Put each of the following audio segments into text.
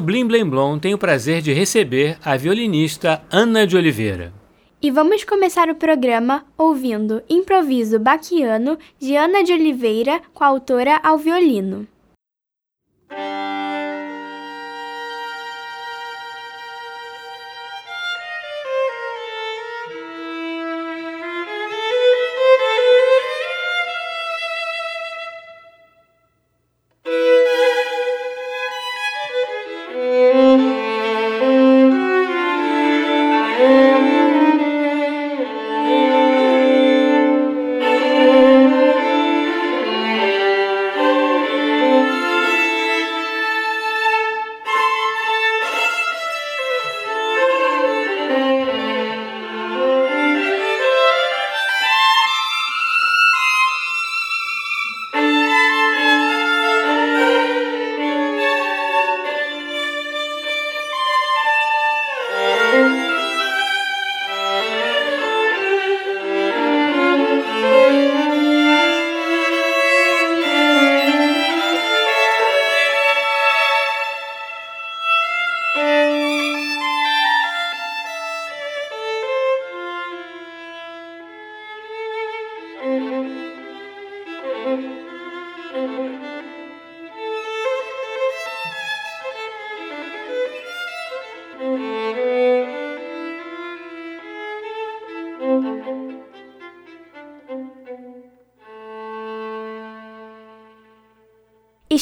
Hoje o Blim Blim Blom tem o prazer de receber a violinista Ana de Oliveira. E vamos começar o programa ouvindo Improviso Baquiano de Ana de Oliveira com a autora ao violino.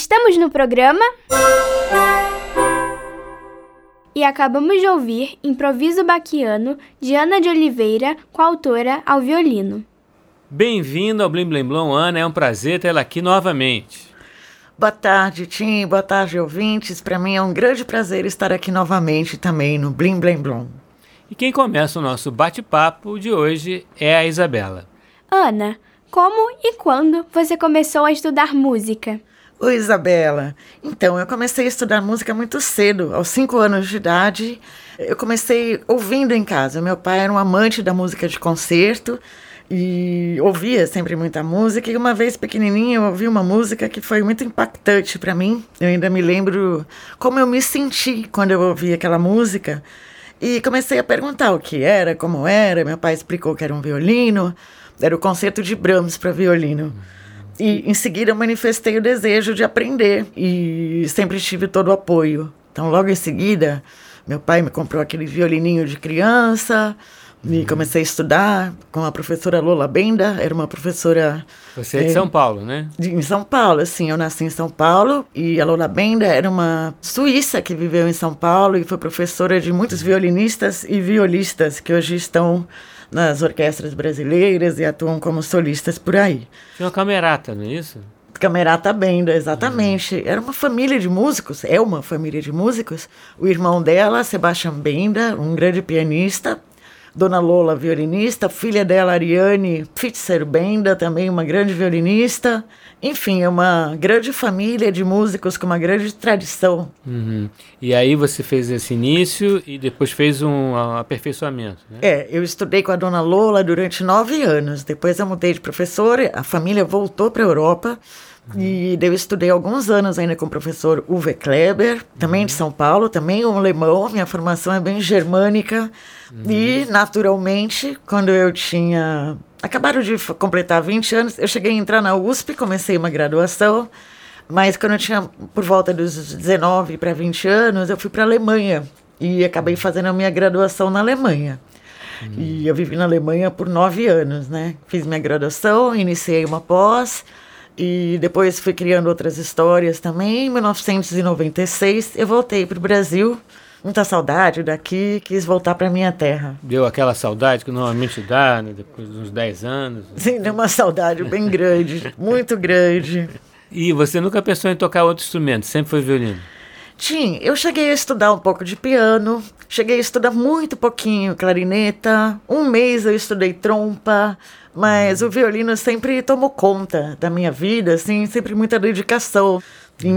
Estamos no programa. E acabamos de ouvir Improviso Baquiano de Ana de Oliveira, com a autora ao violino. Bem-vindo ao Blim Blim Blom, Ana. É um prazer tê-la aqui novamente. Boa tarde, Tim. Boa tarde, ouvintes. Para mim é um grande prazer estar aqui novamente também no Blim Blim Blom. E quem começa o nosso bate-papo de hoje é a Isabela. Ana, como e quando você começou a estudar música? Oi, Isabela. Então, eu comecei a estudar música muito cedo, aos cinco anos de idade. Eu comecei ouvindo em casa. Meu pai era um amante da música de concerto e ouvia sempre muita música. E uma vez pequenininha eu ouvi uma música que foi muito impactante para mim. Eu ainda me lembro como eu me senti quando eu ouvi aquela música. E comecei a perguntar o que era, como era. Meu pai explicou que era um violino, era o concerto de Brahms para violino. E em seguida eu manifestei o desejo de aprender e sempre tive todo o apoio. Então, logo em seguida, meu pai me comprou aquele violininho de criança, e comecei a estudar com a professora Lola Benda, era uma professora. Você é de é, São Paulo, né? De, em São Paulo, sim. Eu nasci em São Paulo e a Lola Benda era uma suíça que viveu em São Paulo e foi professora de muitos violinistas e violistas que hoje estão nas orquestras brasileiras e atuam como solistas por aí. Tinha uma camerata, não é isso? Camerata Benda, exatamente. Uhum. Era uma família de músicos, é uma família de músicos. O irmão dela, Sebastião Benda, um grande pianista. Dona Lola, violinista. Filha dela, Ariane Fitzer Benda, também uma grande violinista. Enfim, é uma grande família de músicos com uma grande tradição. Uhum. E aí você fez esse início e depois fez um aperfeiçoamento, né? É, eu estudei com a dona Lola durante nove anos. Depois eu mudei de professora, a família voltou para a Europa. Uhum. E eu estudei alguns anos ainda com o professor Uwe Kleber, também de uhum. São Paulo, também um alemão. Minha formação é bem germânica. Uhum. E, naturalmente, quando eu tinha acabaram de completar 20 anos. Eu cheguei a entrar na USP, comecei uma graduação, mas quando eu tinha por volta dos 19 para 20 anos, eu fui para a Alemanha e acabei fazendo a minha graduação na Alemanha. Hum. E eu vivi na Alemanha por nove anos, né? Fiz minha graduação, iniciei uma pós e depois fui criando outras histórias também. Em 1996, eu voltei para o Brasil muita saudade daqui, quis voltar para minha terra. Deu aquela saudade que normalmente dá, né, depois de uns 10 anos? Sim, deu uma saudade bem grande, muito grande. E você nunca pensou em tocar outro instrumento, sempre foi violino? Tim, eu cheguei a estudar um pouco de piano, cheguei a estudar muito pouquinho clarineta, um mês eu estudei trompa, mas o violino sempre tomou conta da minha vida, assim, sempre muita dedicação. Uhum.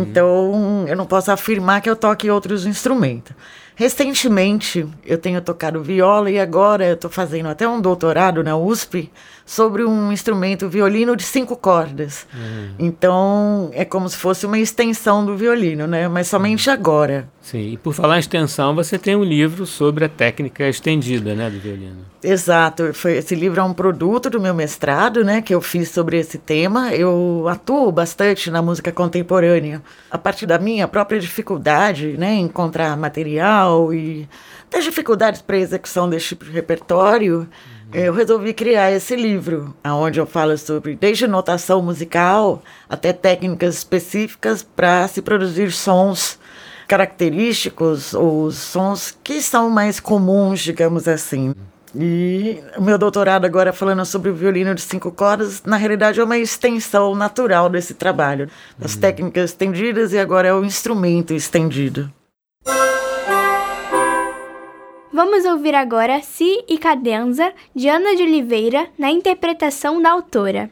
Então, eu não posso afirmar que eu toque outros instrumentos. Recentemente eu tenho tocado viola e agora eu estou fazendo até um doutorado na USP sobre um instrumento violino de cinco cordas. Uhum. Então é como se fosse uma extensão do violino, né? Mas somente uhum. agora. Sim, e por falar em extensão, você tem um livro sobre a técnica estendida, né, do violino. Exato, foi, esse livro é um produto do meu mestrado, né, que eu fiz sobre esse tema. Eu atuo bastante na música contemporânea, a partir da minha própria dificuldade, né, em encontrar material e das dificuldades para a execução desse tipo de repertório. Uhum. Eu resolvi criar esse livro, onde eu falo sobre desde notação musical até técnicas específicas para se produzir sons característicos, os sons que são mais comuns, digamos assim. E o meu doutorado agora falando sobre o violino de cinco cordas, na realidade é uma extensão natural desse trabalho, das uhum. técnicas estendidas e agora é o instrumento estendido. Vamos ouvir agora Si e Cadenza, de Ana de Oliveira, na interpretação da autora.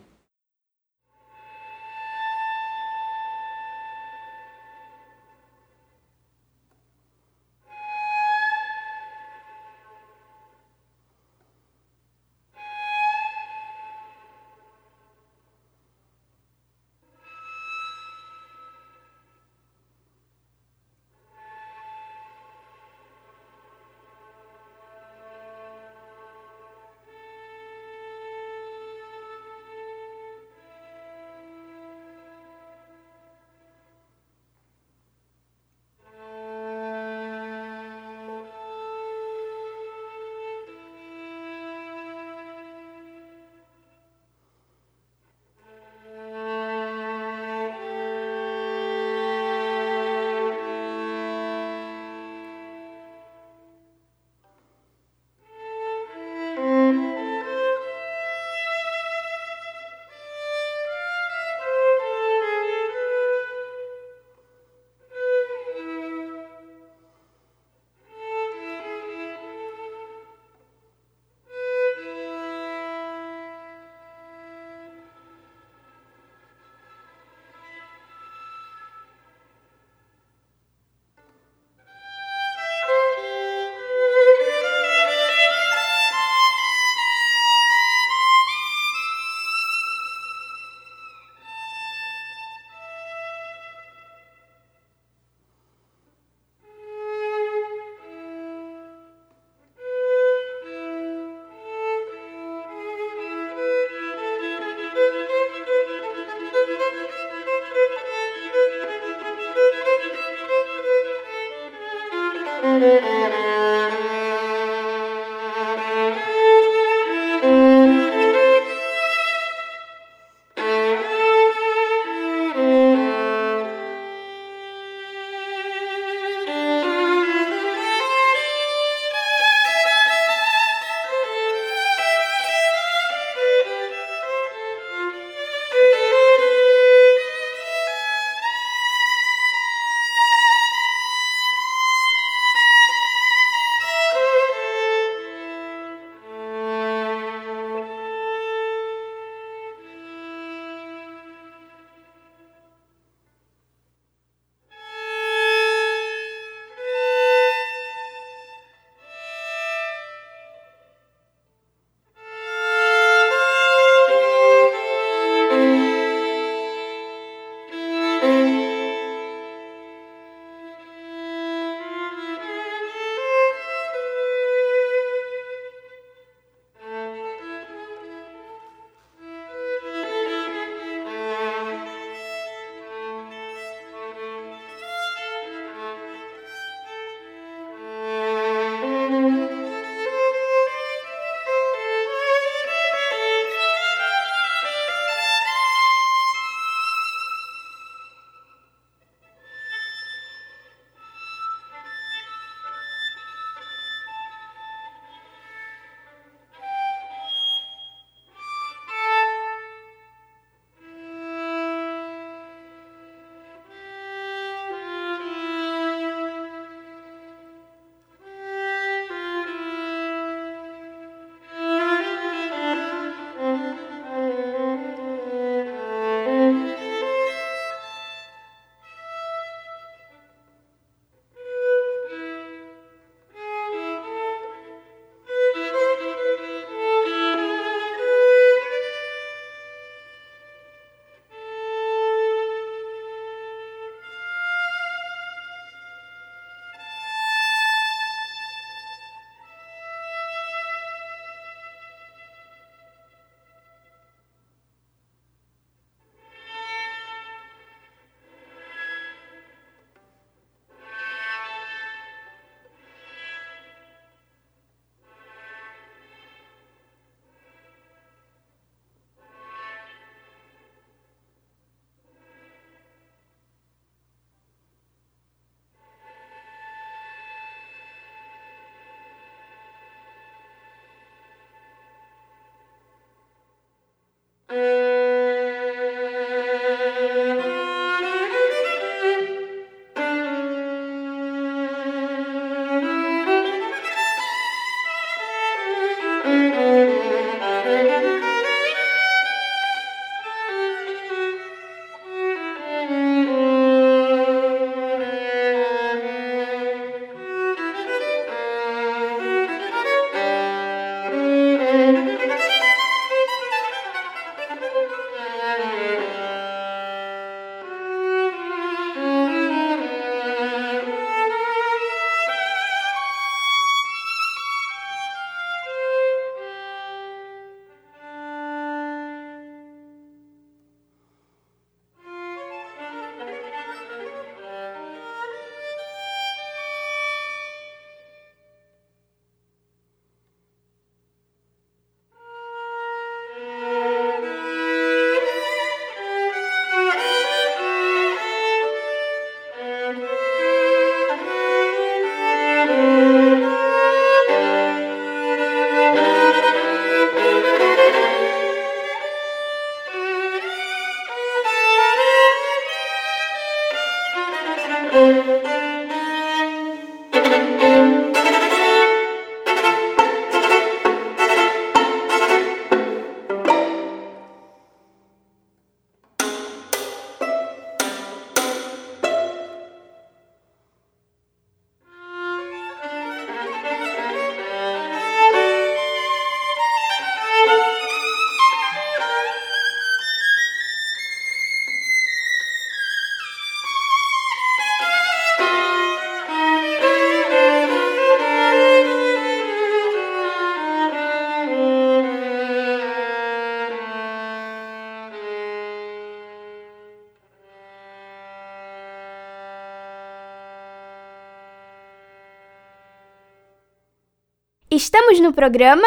Estamos no programa.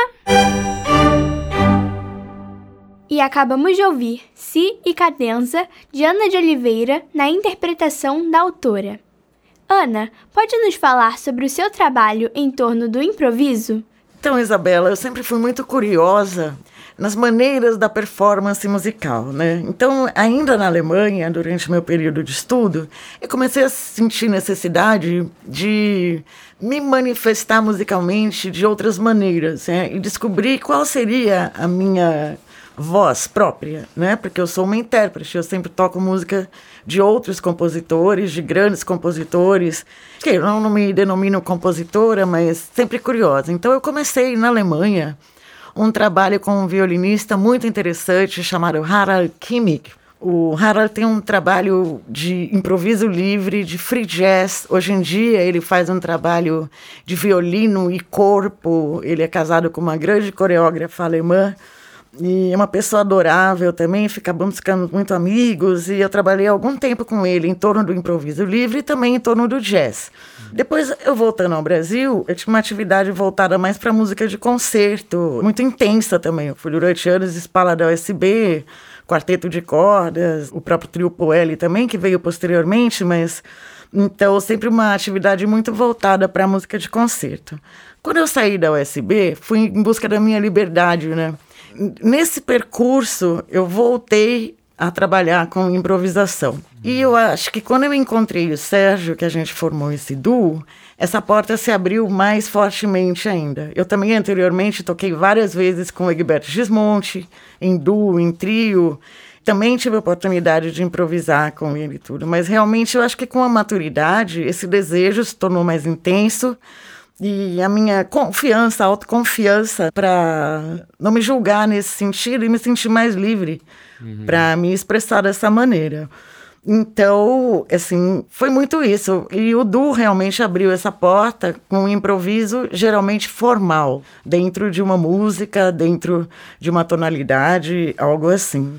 E acabamos de ouvir Si e Cadenza, de Ana de Oliveira, na interpretação da autora. Ana, pode nos falar sobre o seu trabalho em torno do improviso? Então, Isabela, eu sempre fui muito curiosa nas maneiras da performance musical, né? Então, ainda na Alemanha, durante meu período de estudo, eu comecei a sentir necessidade de me manifestar musicalmente de outras maneiras, né? E descobrir qual seria a minha voz própria, né? Porque eu sou uma intérprete, eu sempre toco música de outros compositores, de grandes compositores, que eu não, me denomino compositora, mas sempre curiosa. Então eu comecei na Alemanha um trabalho com um violinista muito interessante chamado Harald Kimmich. O Harald tem um trabalho de improviso livre, de free jazz. Hoje em dia ele faz um trabalho de violino e corpo. Ele é casado com uma grande coreógrafa alemã e é uma pessoa adorável também, ficamos ficando muito amigos e eu trabalhei algum tempo com ele em torno do improviso livre e também em torno do jazz. Depois, eu voltando ao Brasil, eu tinha uma atividade voltada mais para música de concerto, muito intensa também. Eu fui durante anos espala da USB, quarteto de cordas, o próprio trio Poeli também, que veio posteriormente, mas então sempre uma atividade muito voltada para música de concerto. Quando eu saí da USB, fui em busca da minha liberdade, né? Nesse percurso, eu voltei a trabalhar com improvisação. E eu acho que quando eu encontrei o Sérgio, que a gente formou esse duo, essa porta se abriu mais fortemente ainda. Eu também anteriormente toquei várias vezes com o Egberto Gismonte, em duo, em trio. Também tive a oportunidade de improvisar com ele e tudo, mas realmente eu acho que com a maturidade esse desejo se tornou mais intenso e a minha confiança, autoconfiança para não me julgar nesse sentido e me sentir mais livre uhum. para me expressar dessa maneira. Então, assim, foi muito isso. E o Du realmente abriu essa porta com um improviso geralmente formal, dentro de uma música, dentro de uma tonalidade, algo assim,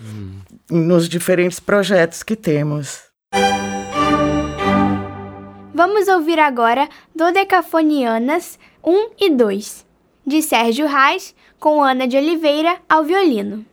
uhum. nos diferentes projetos que temos. Vamos ouvir agora Dodecafonianas 1 e 2, de Sérgio Reis, com Ana de Oliveira ao violino.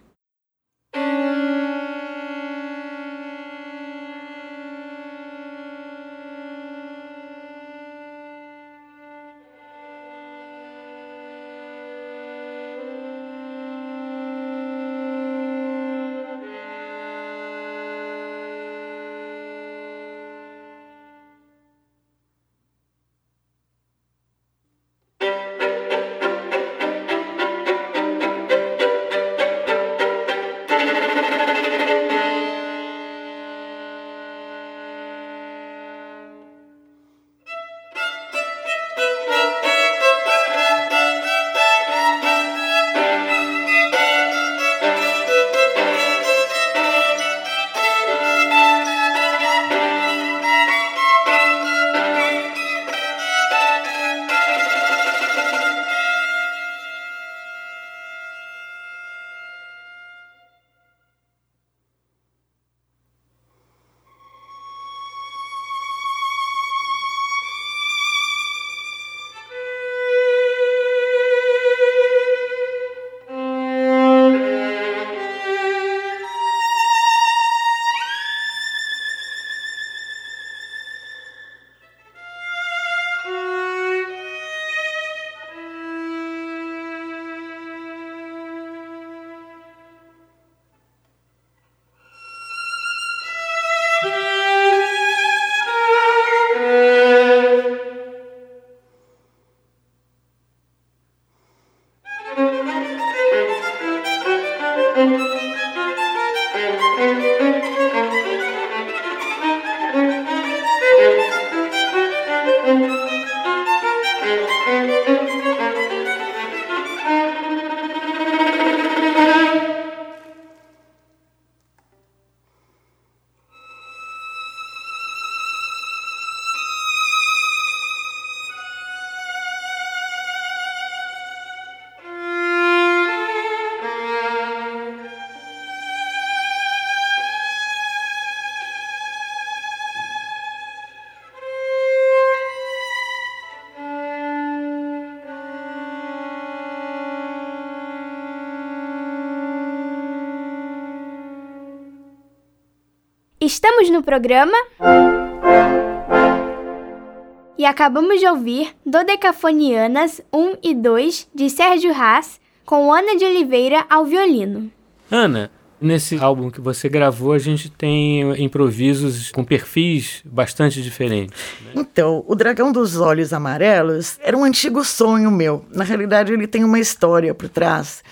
Estamos no programa. E acabamos de ouvir Dodecafonianas 1 e 2 de Sérgio Haas com Ana de Oliveira ao violino. Ana, nesse álbum que você gravou, a gente tem improvisos com perfis bastante diferentes. Né? Então, o Dragão dos Olhos Amarelos era um antigo sonho meu. Na realidade, ele tem uma história por trás.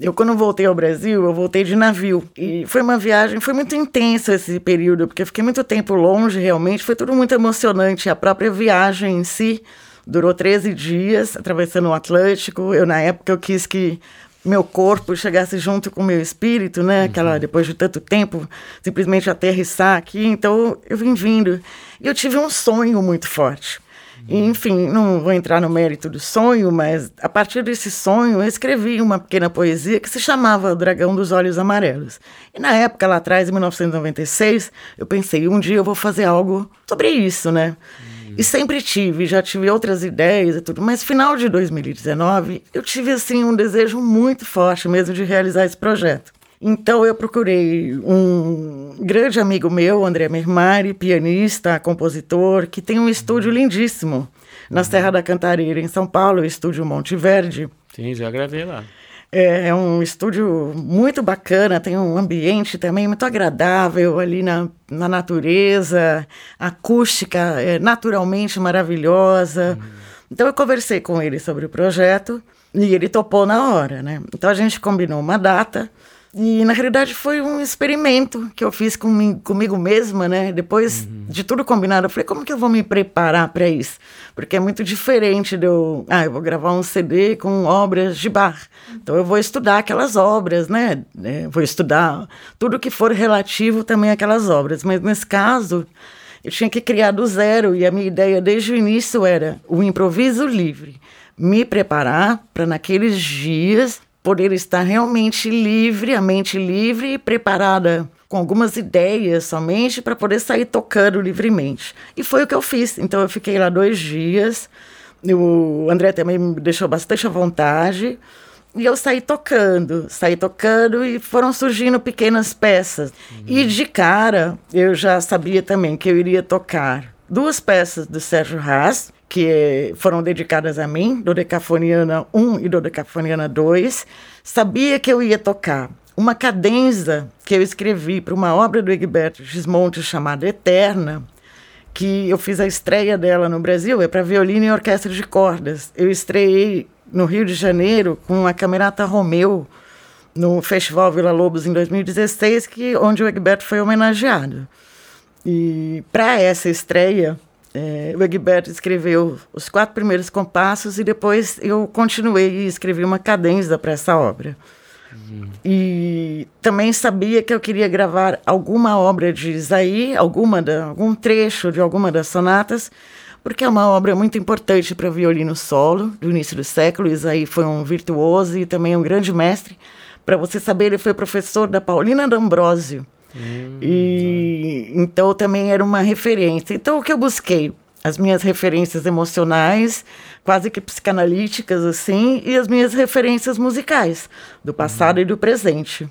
Eu, quando voltei ao Brasil, eu voltei de navio. E foi uma viagem, foi muito intensa esse período, porque eu fiquei muito tempo longe, realmente. Foi tudo muito emocionante. A própria viagem em si durou 13 dias, atravessando o Atlântico. Eu, na época, eu quis que meu corpo chegasse junto com meu espírito, né? Aquela, uhum. depois de tanto tempo, simplesmente aterrissar aqui. Então, eu vim vindo. E eu tive um sonho muito forte. Enfim, não vou entrar no mérito do sonho, mas a partir desse sonho eu escrevi uma pequena poesia que se chamava O Dragão dos Olhos Amarelos. E na época, lá atrás, em 1996, eu pensei, um dia eu vou fazer algo sobre isso, né? E sempre tive, já tive outras ideias e tudo, mas final de 2019 eu tive assim um desejo muito forte mesmo de realizar esse projeto. Então eu procurei um grande amigo meu, André Mermari, pianista, compositor, que tem um estúdio lindíssimo na Serra da Cantareira, em São Paulo, o estúdio Monte Verde. Sim, já gravei lá. É, é, um estúdio muito bacana, tem um ambiente também muito agradável ali na, na natureza, acústica é naturalmente maravilhosa. Uhum. Então eu conversei com ele sobre o projeto e ele topou na hora, né? Então a gente combinou uma data e na realidade foi um experimento que eu fiz com, comigo mesma, né? Depois uhum. de tudo combinado, eu falei, como que eu vou me preparar para isso? Porque é muito diferente de eu, ah, eu vou gravar um CD com obras de bar. Então eu vou estudar aquelas obras, né? É, vou estudar tudo que for relativo também àquelas obras. Mas nesse caso, eu tinha que criar do zero e a minha ideia desde o início era o improviso livre. Me preparar para naqueles dias poder estar realmente livre, a mente livre e preparada com algumas ideias somente para poder sair tocando livremente. E foi o que eu fiz. Então eu fiquei lá dois dias. O André também me deixou bastante à vontade. E eu saí tocando, saí tocando e foram surgindo pequenas peças. Uhum. E de cara, eu já sabia também que eu iria tocar duas peças do Sérgio Haas, que foram dedicadas a mim, Dodecafoniana 1 e Dodecafoniana 2, sabia que eu ia tocar uma cadenza que eu escrevi para uma obra do Egberto Gismonte chamada Eterna, que eu fiz a estreia dela no Brasil, é para violino e orquestra de cordas. Eu estreiei no Rio de Janeiro com a Camerata Romeu, no Festival Vila Lobos em 2016, que, onde o Egberto foi homenageado. E para essa estreia, é, o Egberto escreveu os quatro primeiros compassos e depois eu continuei e escrevi uma cadência para essa obra. Uhum. E também sabia que eu queria gravar alguma obra de Isaí, alguma da, algum trecho de alguma das sonatas, porque é uma obra muito importante para violino solo do início do século. Isaí foi um virtuoso e também um grande mestre. Para você saber, ele foi professor da Paulina D'Ambrosio Hum, e então também era uma referência. Então o que eu busquei? As minhas referências emocionais, quase que psicanalíticas assim, e as minhas referências musicais, do passado uhum. e do presente.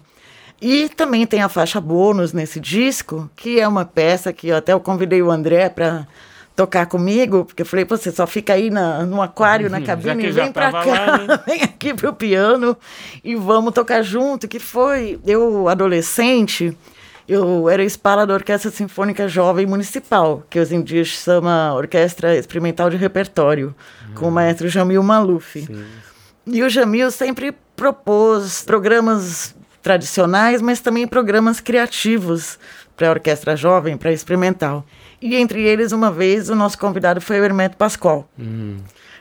E também tem a faixa bônus nesse disco, que é uma peça que eu até eu convidei o André para tocar comigo, porque eu falei, você só fica aí na, no aquário, na cabine, e vem para cá, lá, né? vem aqui pro piano e vamos tocar junto, que foi eu adolescente, eu era espala da Orquestra Sinfônica Jovem Municipal, que hoje em dia se chama Orquestra Experimental de Repertório, uhum. com o maestro Jamil Maluf. Sim. E o Jamil sempre propôs programas tradicionais, mas também programas criativos para a orquestra jovem, para experimental. E entre eles, uma vez, o nosso convidado foi o Hermeto Pascoal. Uhum.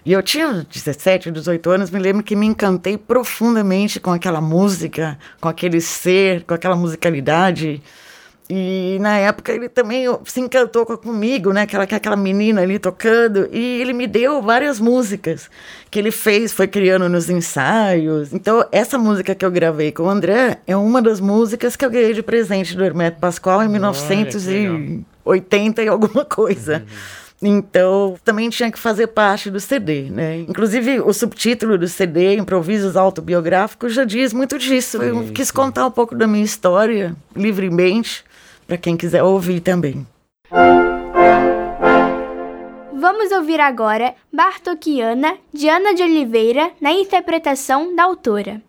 E eu tinha 17, 18 anos, me lembro que me encantei profundamente com aquela música, com aquele ser, com aquela musicalidade. E na época ele também se encantou comigo, né? Aquela, aquela menina ali tocando. E ele me deu várias músicas que ele fez, foi criando nos ensaios. Então, essa música que eu gravei com o André é uma das músicas que eu ganhei de presente do Hermeto Pascoal em 1980 e alguma coisa. Uhum. Então, também tinha que fazer parte do CD, né? Inclusive, o subtítulo do CD, Improvisos Autobiográficos, já diz muito disso. Eu quis contar um pouco da minha história, livremente, para quem quiser ouvir também. Vamos ouvir agora Bartokiana, de Ana de Oliveira, na interpretação da autora.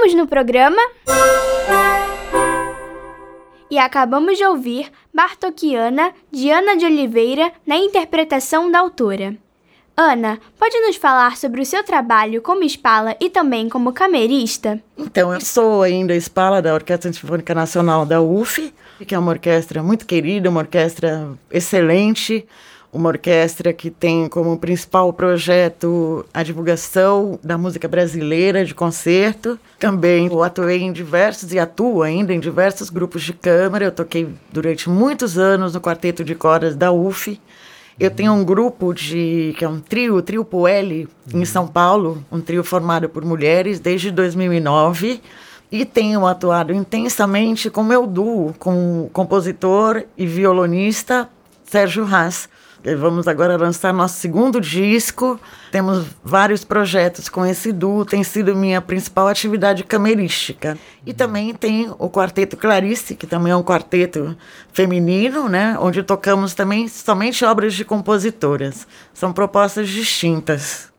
Estamos no programa. E acabamos de ouvir Bartokiana, de Ana de Oliveira, na interpretação da autora. Ana, pode nos falar sobre o seu trabalho como espala e também como camerista? Então, eu sou ainda espala da Orquestra Sinfônica Nacional da UF, que é uma orquestra muito querida, uma orquestra excelente, uma orquestra que tem como principal projeto a divulgação da música brasileira de concerto. Também eu atuei em diversos e atuo ainda em diversos grupos de câmara. Eu toquei durante muitos anos no quarteto de cordas da UF. Eu tenho um grupo de que é um trio, o trio Poeli, em São Paulo, um trio formado por mulheres desde 2009 e tenho atuado intensamente com meu duo, com o compositor e violonista Sérgio Haas. Vamos agora lançar nosso segundo disco. Temos vários projetos com esse duo, tem sido minha principal atividade camerística. E também tem o Quarteto Clarice, que também é um quarteto feminino, né? onde tocamos também somente obras de compositoras. São propostas distintas.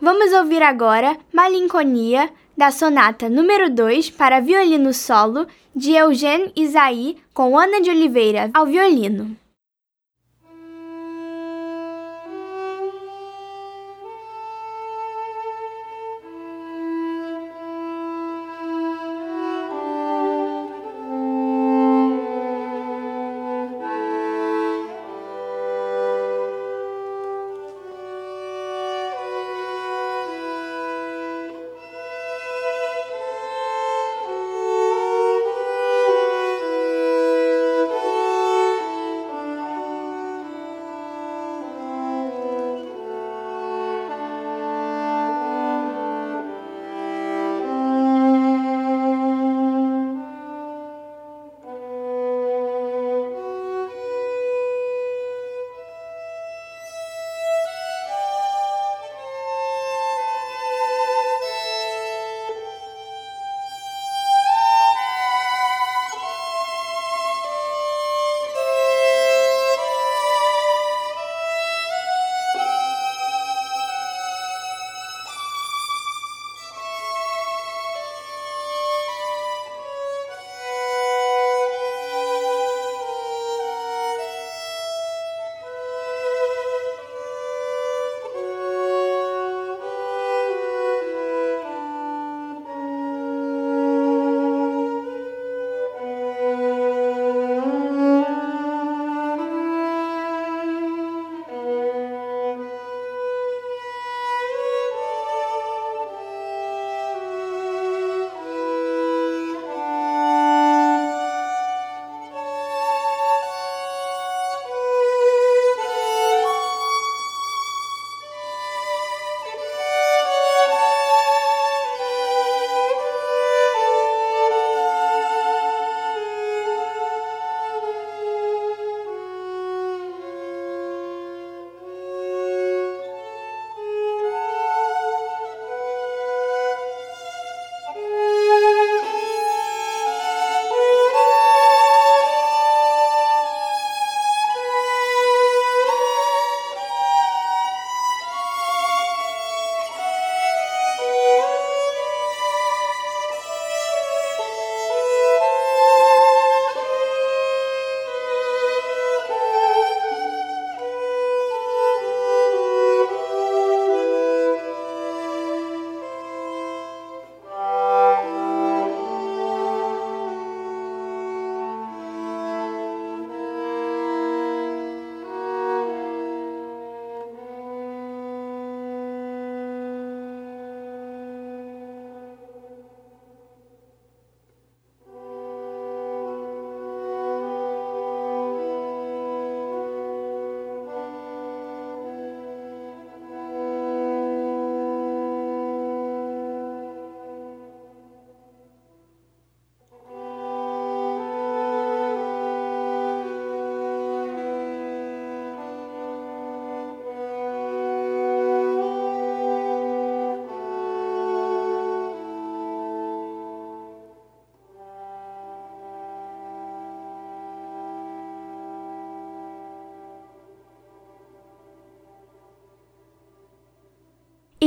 Vamos ouvir agora Malinconia, da sonata número 2 para violino solo de Eugênio Isaí com Ana de Oliveira ao violino.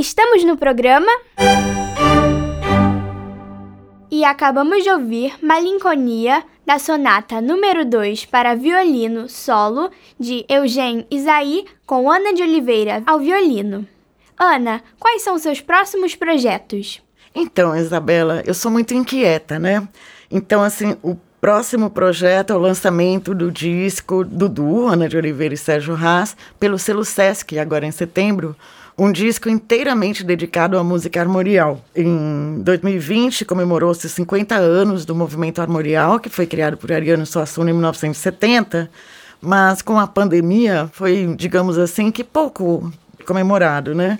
Estamos no programa. E acabamos de ouvir Malinconia, da sonata número 2 para violino solo, de Eugênio Isaí, com Ana de Oliveira ao violino. Ana, quais são seus próximos projetos? Então, Isabela, eu sou muito inquieta, né? Então, assim, o próximo projeto é o lançamento do disco Dudu, Ana de Oliveira e Sérgio Haas, pelo selo Sesc, agora em setembro, um disco inteiramente dedicado à música armorial. Em 2020, comemorou-se 50 anos do movimento armorial, que foi criado por Ariano Suassuna em 1970, mas com a pandemia foi, digamos assim, que pouco comemorado, né?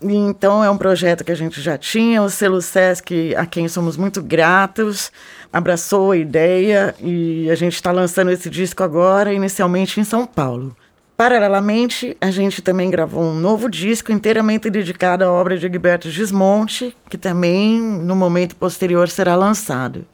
Então é um projeto que a gente já tinha, o selo Sesc, a quem somos muito gratos, abraçou a ideia e a gente está lançando esse disco agora, inicialmente em São Paulo. Paralelamente, a gente também gravou um novo disco inteiramente dedicado à obra de Egberto Gismonte, que também, no momento posterior, será lançado.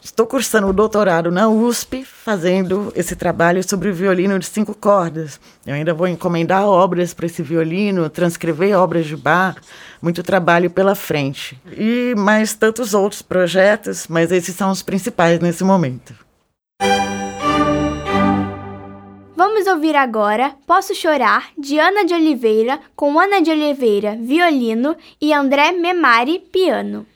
Estou cursando o doutorado na USP, fazendo esse trabalho sobre o violino de cinco cordas. Eu ainda vou encomendar obras para esse violino, transcrever obras de Bach, muito trabalho pela frente. E mais tantos outros projetos, mas esses são os principais nesse momento. Vamos ouvir agora Posso Chorar, de Ana de Oliveira, com Ana de Oliveira, violino, e André Memari, piano.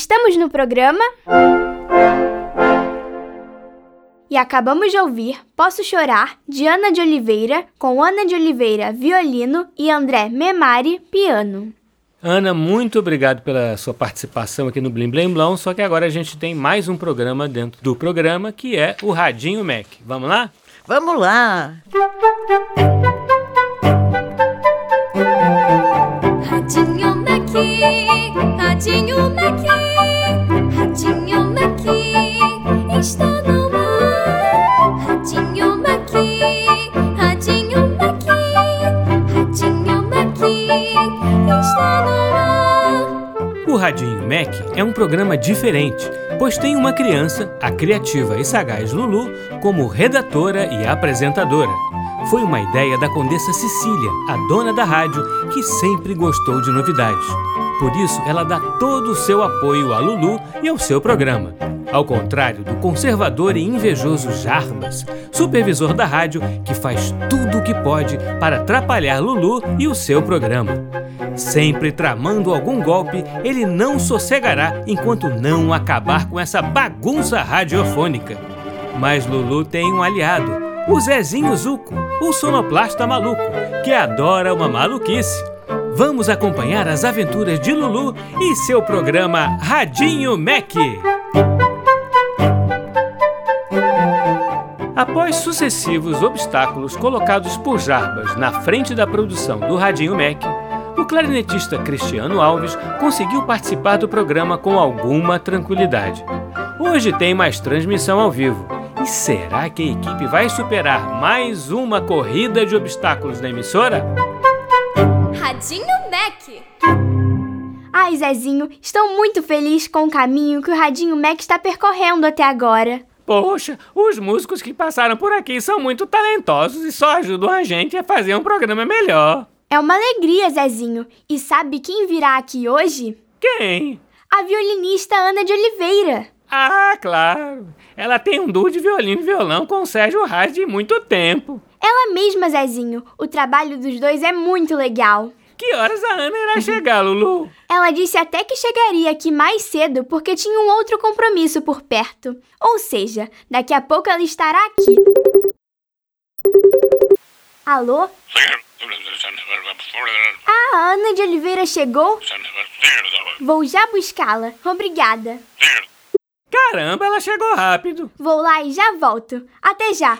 Estamos no programa. E acabamos de ouvir Posso Chorar, de Ana de Oliveira, com Ana de Oliveira, violino, e André Memari, piano. Ana, muito obrigado pela sua participação aqui no Blim Blim Blão, só que agora a gente tem mais um programa dentro do programa, que é o Radinho Mac. Vamos lá? Vamos lá! Radinho Mac, Radinho Mac, Radinho Mac, está no ar. Radinho Mac, Radinho Mac, Radinho Mac, está no ar. O Radinho Mac é um programa diferente, pois tem uma criança, a criativa e sagaz Lulu, como redatora e apresentadora. Foi uma ideia da Condessa Cecília, a dona da rádio, que sempre gostou de novidades. Por isso, ela dá todo o seu apoio a Lulu e ao seu programa. Ao contrário do conservador e invejoso Jarbas, supervisor da rádio, que faz tudo o que pode para atrapalhar Lulu e o seu programa. Sempre tramando algum golpe, ele não sossegará enquanto não acabar com essa bagunça radiofônica. Mas Lulu tem um aliado, o Zezinho Zuco, o sonoplasta maluco, que adora uma maluquice. Vamos acompanhar as aventuras de Lulu e seu programa Radinho Mac. Após sucessivos obstáculos colocados por Jarbas na frente da produção do Radinho Mac, o clarinetista Cristiano Alves conseguiu participar do programa com alguma tranquilidade. Hoje tem mais transmissão ao vivo. E será que a equipe vai superar mais uma corrida de obstáculos na emissora? Radinho Mac. Ai, Zezinho, estou muito feliz com o caminho que o Radinho Mac está percorrendo até agora. Poxa, os músicos que passaram por aqui são muito talentosos e só ajudam a gente a fazer um programa melhor. É uma alegria, Zezinho. E sabe quem virá aqui hoje? Quem? A violinista Ana de Oliveira. Ah, claro. Ela tem um duo de violino e violão com o Sérgio Reis de muito tempo. Ela mesma, Zezinho. O trabalho dos dois é muito legal. Que horas a Ana irá chegar, Lulu? Ela disse até que chegaria aqui mais cedo porque tinha um outro compromisso por perto. Ou seja, daqui a pouco ela estará aqui. Alô? Ah, a Ana de Oliveira chegou? Vou já buscá-la. Obrigada. Caramba, ela chegou rápido. Vou lá e já volto. Até já.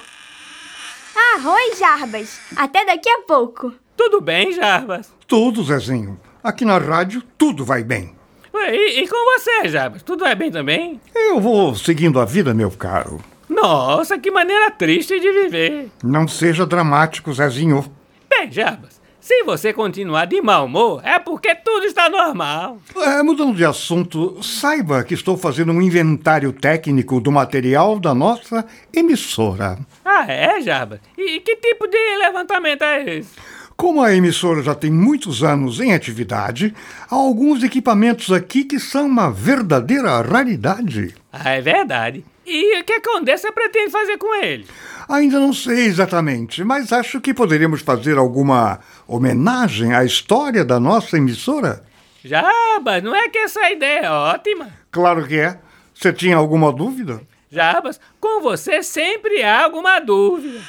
Ah, oi, Jarbas. Até daqui a pouco. Tudo bem, Jarbas? Tudo, Zezinho. Aqui na rádio, tudo vai bem. Ué, E, e com você, Jarbas? Tudo vai bem também? Eu vou seguindo a vida, meu caro. Nossa, que maneira triste de viver. Não seja dramático, Zezinho. Bem, Jarbas, se você continuar de mau humor, é porque tudo está normal. É, mudando de assunto, saiba que estou fazendo um inventário técnico do material da nossa emissora. Ah, é, Jarbas? E que tipo de levantamento é esse? Como a emissora já tem muitos anos em atividade, há alguns equipamentos aqui que são uma verdadeira raridade. Ah, é verdade. E o que a Condessa pretende fazer com ele? Ainda não sei exatamente, mas acho que poderíamos fazer alguma homenagem à história da nossa emissora. Jarbas, não é que essa ideia é ótima? Claro que é. Você tinha alguma dúvida? Jarbas, com você sempre há alguma dúvida.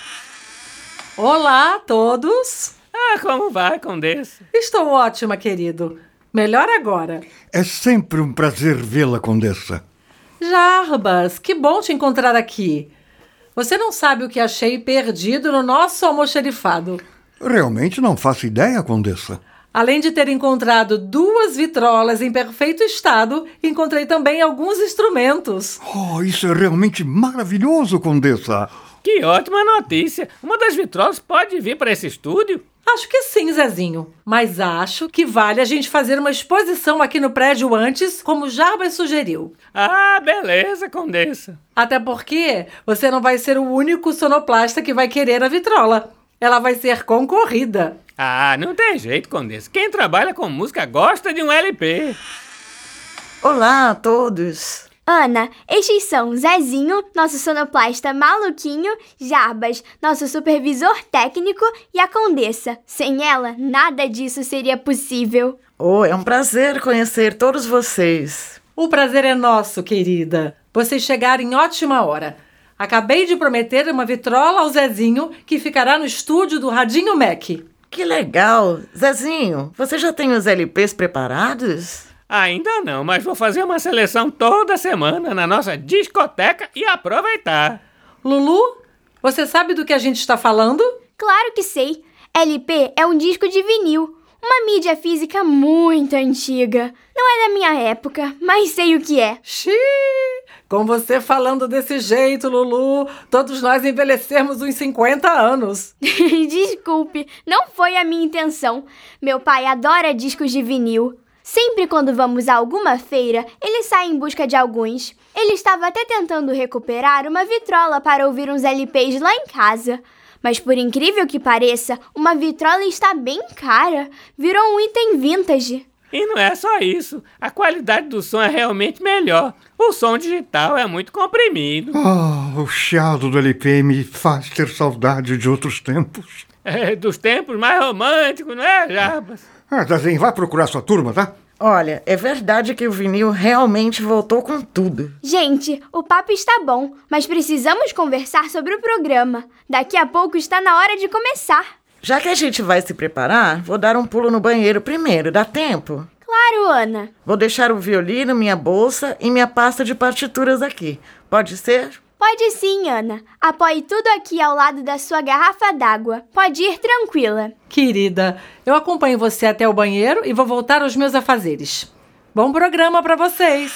Olá a todos! Ah, como vai, Condessa? Estou ótima, querido. Melhor agora. É sempre um prazer vê-la, Condessa. Jarbas, que bom te encontrar aqui. Você não sabe o que achei perdido no nosso almoxerifado. Realmente não faço ideia, Condessa. Além de ter encontrado duas vitrolas em perfeito estado, encontrei também alguns instrumentos. Oh, isso é realmente maravilhoso, Condessa. Que ótima notícia! Uma das vitrolas pode vir para esse estúdio? Acho que sim, Zezinho. Mas acho que vale a gente fazer uma exposição aqui no prédio antes, como Jarbas sugeriu. Ah, beleza, Condessa. Até porque você não vai ser o único sonoplasta que vai querer a vitrola. Ela vai ser concorrida. Ah, não tem jeito, Condessa. Quem trabalha com música gosta de um LP. Olá a todos. Ana, estes são Zezinho, nosso sonoplasta maluquinho, Jarbas, nosso supervisor técnico e a Condessa. Sem ela, nada disso seria possível. Oh, é um prazer conhecer todos vocês. O prazer é nosso, querida. Vocês chegaram em ótima hora. Acabei de prometer uma vitrola ao Zezinho, que ficará no estúdio do Radinho Mac. Que legal! Zezinho, você já tem os LPs preparados? Ainda não, mas vou fazer uma seleção toda semana na nossa discoteca e aproveitar. Lulu, você sabe do que a gente está falando? Claro que sei. LP é um disco de vinil, uma mídia física muito antiga. Não é da minha época, mas sei o que é. Xiii! Com você falando desse jeito, Lulu, todos nós envelhecemos uns 50 anos. Desculpe, não foi a minha intenção. Meu pai adora discos de vinil. Sempre quando vamos a alguma feira, ele sai em busca de alguns. Ele estava até tentando recuperar uma vitrola para ouvir uns LPs lá em casa. Mas por incrível que pareça, uma vitrola está bem cara. Virou um item vintage. E não é só isso. A qualidade do som é realmente melhor. O som digital é muito comprimido. Ah, o chiado do LP me faz ter saudade de outros tempos. É, dos tempos mais românticos, não é, Jarbas? Ah, Dazinho, vai procurar sua turma, tá? Olha, é verdade que o vinil realmente voltou com tudo. Gente, o papo está bom, mas precisamos conversar sobre o programa. Daqui a pouco está na hora de começar. Já que a gente vai se preparar, vou dar um pulo no banheiro primeiro. Dá tempo? Claro, Ana. Vou deixar o violino, minha bolsa e minha pasta de partituras aqui. Pode ser? Pode sim, Ana. Apoie tudo aqui ao lado da sua garrafa d'água. Pode ir tranquila. Querida, eu acompanho você até o banheiro e vou voltar aos meus afazeres. Bom programa para vocês.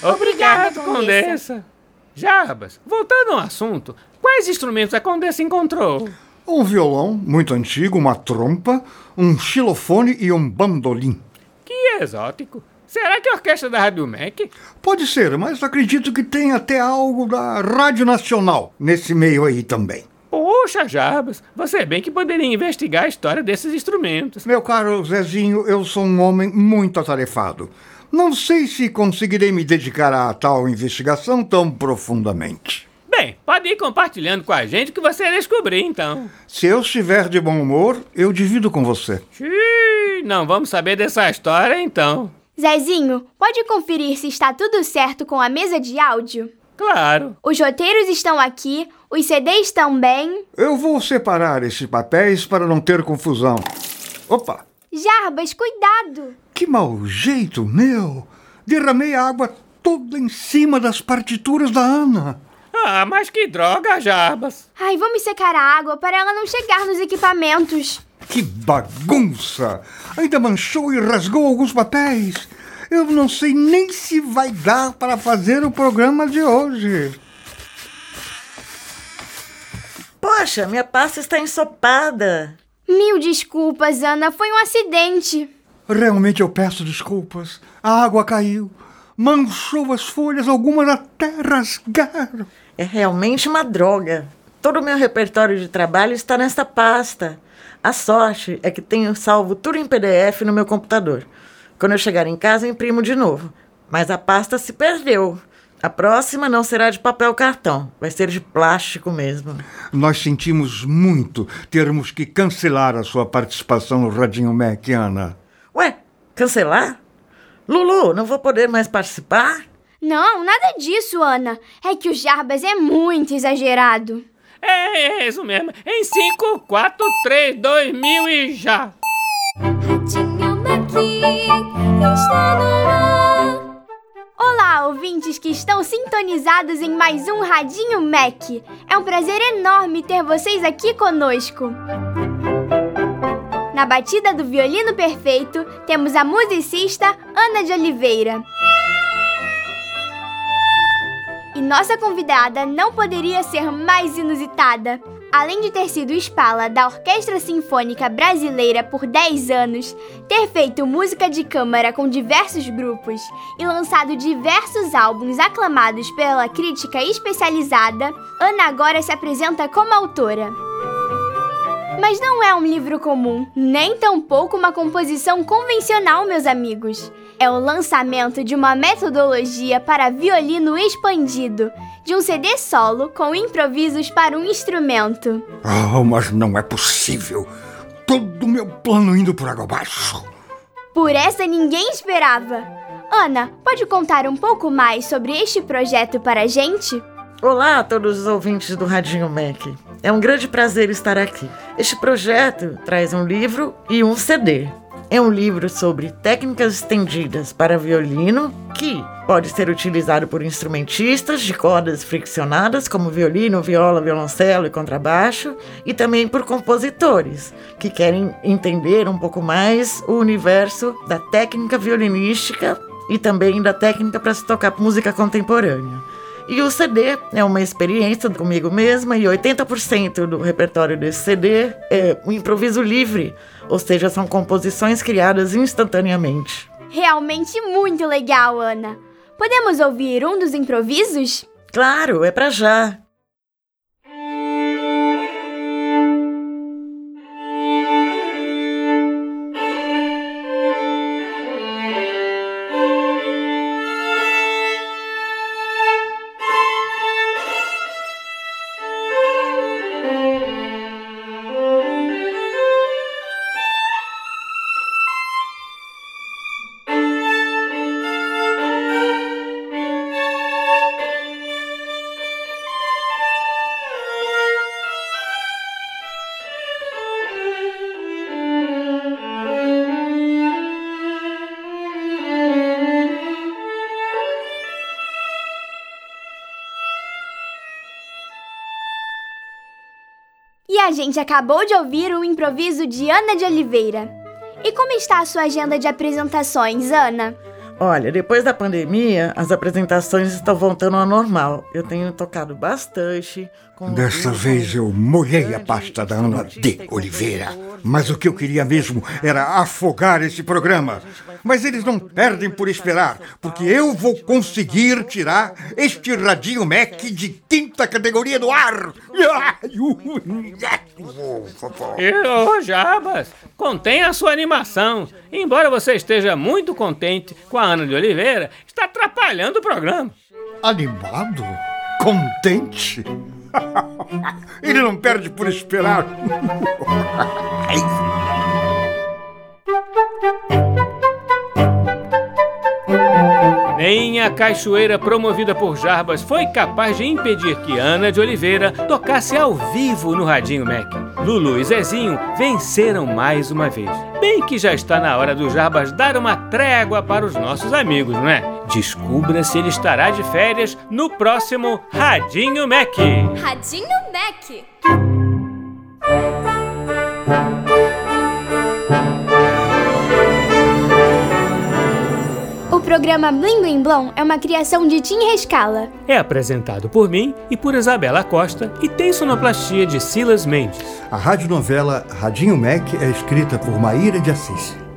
Obrigada, Obrigado, Condessa. Condessa. Jarbas, voltando ao assunto, quais instrumentos a Condessa encontrou? Um violão muito antigo, uma trompa, um xilofone e um bandolim. Que exótico. Será que a orquestra da Rádio Mac? Pode ser, mas acredito que tem até algo da Rádio Nacional nesse meio aí também. Poxa, Jarbas, você bem que poderia investigar a história desses instrumentos. Meu caro Zezinho, eu sou um homem muito atarefado. Não sei se conseguirei me dedicar a tal investigação tão profundamente. Bem, pode ir compartilhando com a gente o que você descobrir, então. Se eu estiver de bom humor, eu divido com você. Xiii, não vamos saber dessa história, então. Zezinho, pode conferir se está tudo certo com a mesa de áudio? Claro. Os roteiros estão aqui, os CDs estão bem. Eu vou separar esses papéis para não ter confusão. Opa! Jarbas, cuidado! Que mau jeito, meu! Derramei a água toda em cima das partituras da Ana. Ah, mas que droga, Jarbas. Ai, vamos secar a água para ela não chegar nos equipamentos. Que bagunça! Ainda manchou e rasgou alguns papéis. Eu não sei nem se vai dar para fazer o programa de hoje. Poxa, minha pasta está ensopada. Mil desculpas, Ana, foi um acidente. Realmente eu peço desculpas. A água caiu, manchou as folhas, algumas até rasgaram. É realmente uma droga. Todo o meu repertório de trabalho está nessa pasta. A sorte é que tenho salvo tudo em PDF no meu computador. Quando eu chegar em casa, eu imprimo de novo. Mas a pasta se perdeu. A próxima não será de papel cartão, vai ser de plástico mesmo. Nós sentimos muito termos que cancelar a sua participação no Radinho Mac, Ana. Ué, cancelar? Lulu, não vou poder mais participar? Não, nada disso, Ana. É que o Jarbas é muito exagerado. É, é isso mesmo. Em 5, 4, 3, 2 mil e já. Radinho Mac está no ar. Olá, ouvintes que estão sintonizados em mais um Radinho Mac. É um prazer enorme ter vocês aqui conosco. Na batida do violino perfeito, temos a musicista Ana de Oliveira. Nossa convidada não poderia ser mais inusitada. Além de ter sido espala da Orquestra Sinfônica Brasileira por 10 anos, ter feito música de câmara com diversos grupos e lançado diversos álbuns aclamados pela crítica especializada, Ana agora se apresenta como autora. Mas não é um livro comum, nem tampouco uma composição convencional, meus amigos. É o lançamento de uma metodologia para violino expandido, de um CD solo com improvisos para um instrumento. Oh, mas não é possível. Todo o meu plano indo por água abaixo. Por essa ninguém esperava. Ana, pode contar um pouco mais sobre este projeto para a gente? Olá a todos os ouvintes do Radinho Mac. É um grande prazer estar aqui. Este projeto traz um livro e um CD. É um livro sobre técnicas estendidas para violino que pode ser utilizado por instrumentistas de cordas friccionadas, como violino, viola, violoncelo e contrabaixo, e também por compositores que querem entender um pouco mais o universo da técnica violinística e também da técnica para se tocar música contemporânea. E o CD é uma experiência comigo mesma e 80% do repertório desse CD é um improviso livre, ou seja, são composições criadas instantaneamente. Realmente muito legal, Ana. Podemos ouvir um dos improvisos? Claro, é para já. Gente acabou de ouvir o improviso de Ana de Oliveira. E como está a sua agenda de apresentações, Ana? Olha, depois da pandemia, as apresentações estão voltando ao normal. Eu tenho tocado bastante. Com Dessa vez eu molhei a pasta da Ana de Oliveira. Mas o que eu queria mesmo era afogar esse programa. Mas eles não perdem por esperar, porque eu vou conseguir tirar este radinho Mac de quinta categoria do ar. Ô, Jabas, contenha a sua animação. Embora você esteja muito contente com a Ana de Oliveira, está atrapalhando o programa. Animado? Contente? Ele não perde por esperar. Nem a cachoeira promovida por Jarbas foi capaz de impedir que Ana de Oliveira tocasse ao vivo no Radinho Mac. Lulu e Zezinho venceram mais uma vez. Bem que já está na hora do Jarbas dar uma trégua para os nossos amigos, não é? Descubra se ele estará de férias no próximo Radinho Mac. Radinho Mac. Programa Bling Bling Blom é uma criação de Tim Rescala. É apresentado por mim e por Isabela Costa e tem sonoplastia de Silas Mendes. A radionovela Radinho Mac é escrita por Maíra de Assis.